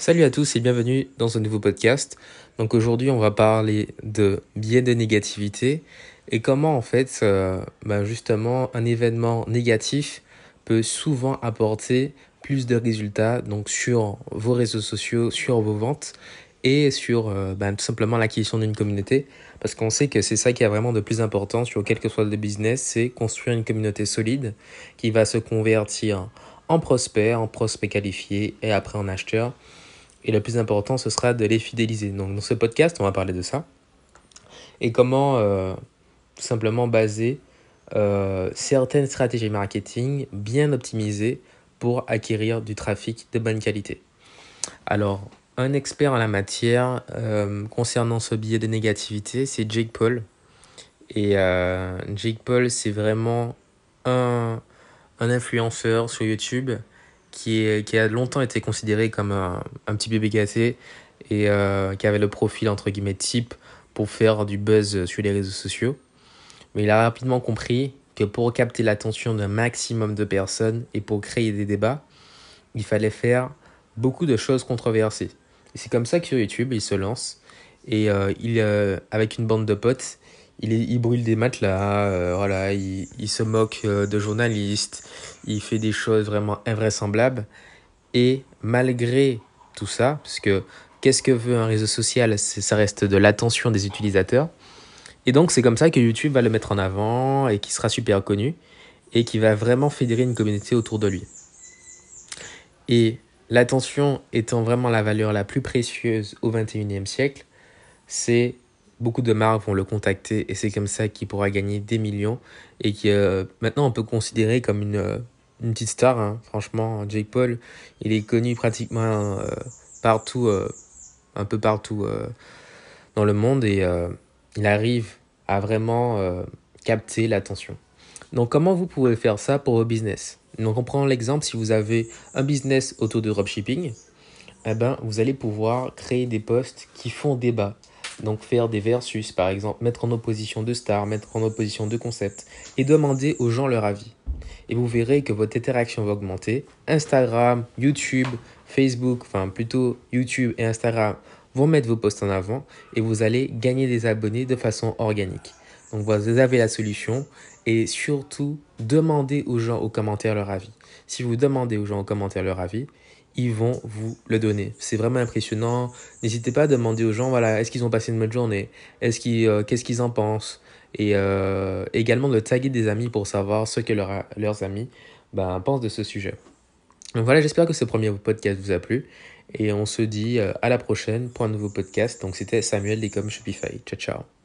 Salut à tous et bienvenue dans un nouveau podcast. Donc aujourd'hui on va parler de biais de négativité et comment en fait euh, ben justement un événement négatif peut souvent apporter plus de résultats donc sur vos réseaux sociaux, sur vos ventes et sur euh, ben, tout simplement l'acquisition d'une communauté parce qu'on sait que c'est ça qui a vraiment de plus important sur quel que soit le business, c'est construire une communauté solide qui va se convertir en prospect, en prospect qualifié et après en acheteur et le plus important, ce sera de les fidéliser. Donc dans ce podcast, on va parler de ça. Et comment euh, simplement baser euh, certaines stratégies marketing bien optimisées pour acquérir du trafic de bonne qualité. Alors, un expert en la matière euh, concernant ce biais de négativité, c'est Jake Paul. Et Jake Paul, c'est vraiment un, un influenceur sur YouTube qui, est, qui a longtemps été considéré comme un, un petit bébé gâté et euh, qui avait le profil entre guillemets type pour faire du buzz sur les réseaux sociaux. Mais il a rapidement compris que pour capter l'attention d'un maximum de personnes et pour créer des débats, il fallait faire beaucoup de choses controversées. Et c'est comme ça que sur YouTube, il se lance. Et euh, il, euh, avec une bande de potes, il, brûle des matelas, euh, voilà, il, il, se moque euh, de journalistes, il fait des choses vraiment invraisemblables. Et malgré tout ça, parce que qu'est-ce que veut un réseau social? Ça reste de l'attention des utilisateurs. Et donc c'est comme ça que YouTube va le mettre en avant et qui sera super connu et qui va vraiment fédérer une communauté autour de lui. Et l'attention étant vraiment la valeur la plus précieuse au 21e siècle, c'est beaucoup de marques vont le contacter et c'est comme ça qu'il pourra gagner des millions et qui euh, maintenant on peut considérer comme une, euh, petite star. Hein. Franchement, Jake Paul, il est connu pratiquement euh, partout, un peu partout dans le monde et il arrive à vraiment capter l'attention. Donc comment vous pouvez faire ça pour vos business? Donc on prend l'exemple si vous avez un business autour de dropshipping, eh ben, vous allez pouvoir créer des posts qui font débat. Donc faire des versus, par exemple, mettre en opposition deux stars, mettre en opposition deux concepts, et demander aux gens leur avis. Et vous verrez que votre interaction va augmenter. Instagram, YouTube, Facebook, enfin plutôt YouTube et Instagram vont mettre vos posts en avant et vous allez gagner des abonnés de façon organique. Donc vous avez la solution et surtout demandez aux gens aux commentaires leur avis. Si vous demandez aux gens aux commentaires leur avis, ils vont vous le donner. C'est vraiment impressionnant. N'hésitez pas à demander aux gens, voilà, est-ce qu'ils ont passé une bonne journée? Est-ce qu'ils, euh, qu'est-ce qu'ils en pensent? Et euh, également de taguer des amis pour savoir ce que leur, leurs amis ben, pensent de ce sujet. Donc voilà, j'espère que ce premier podcast vous a plu. Et on se dit euh, à la prochaine pour un nouveau podcast. Donc c'était Samuel des Shopify. Ciao, ciao.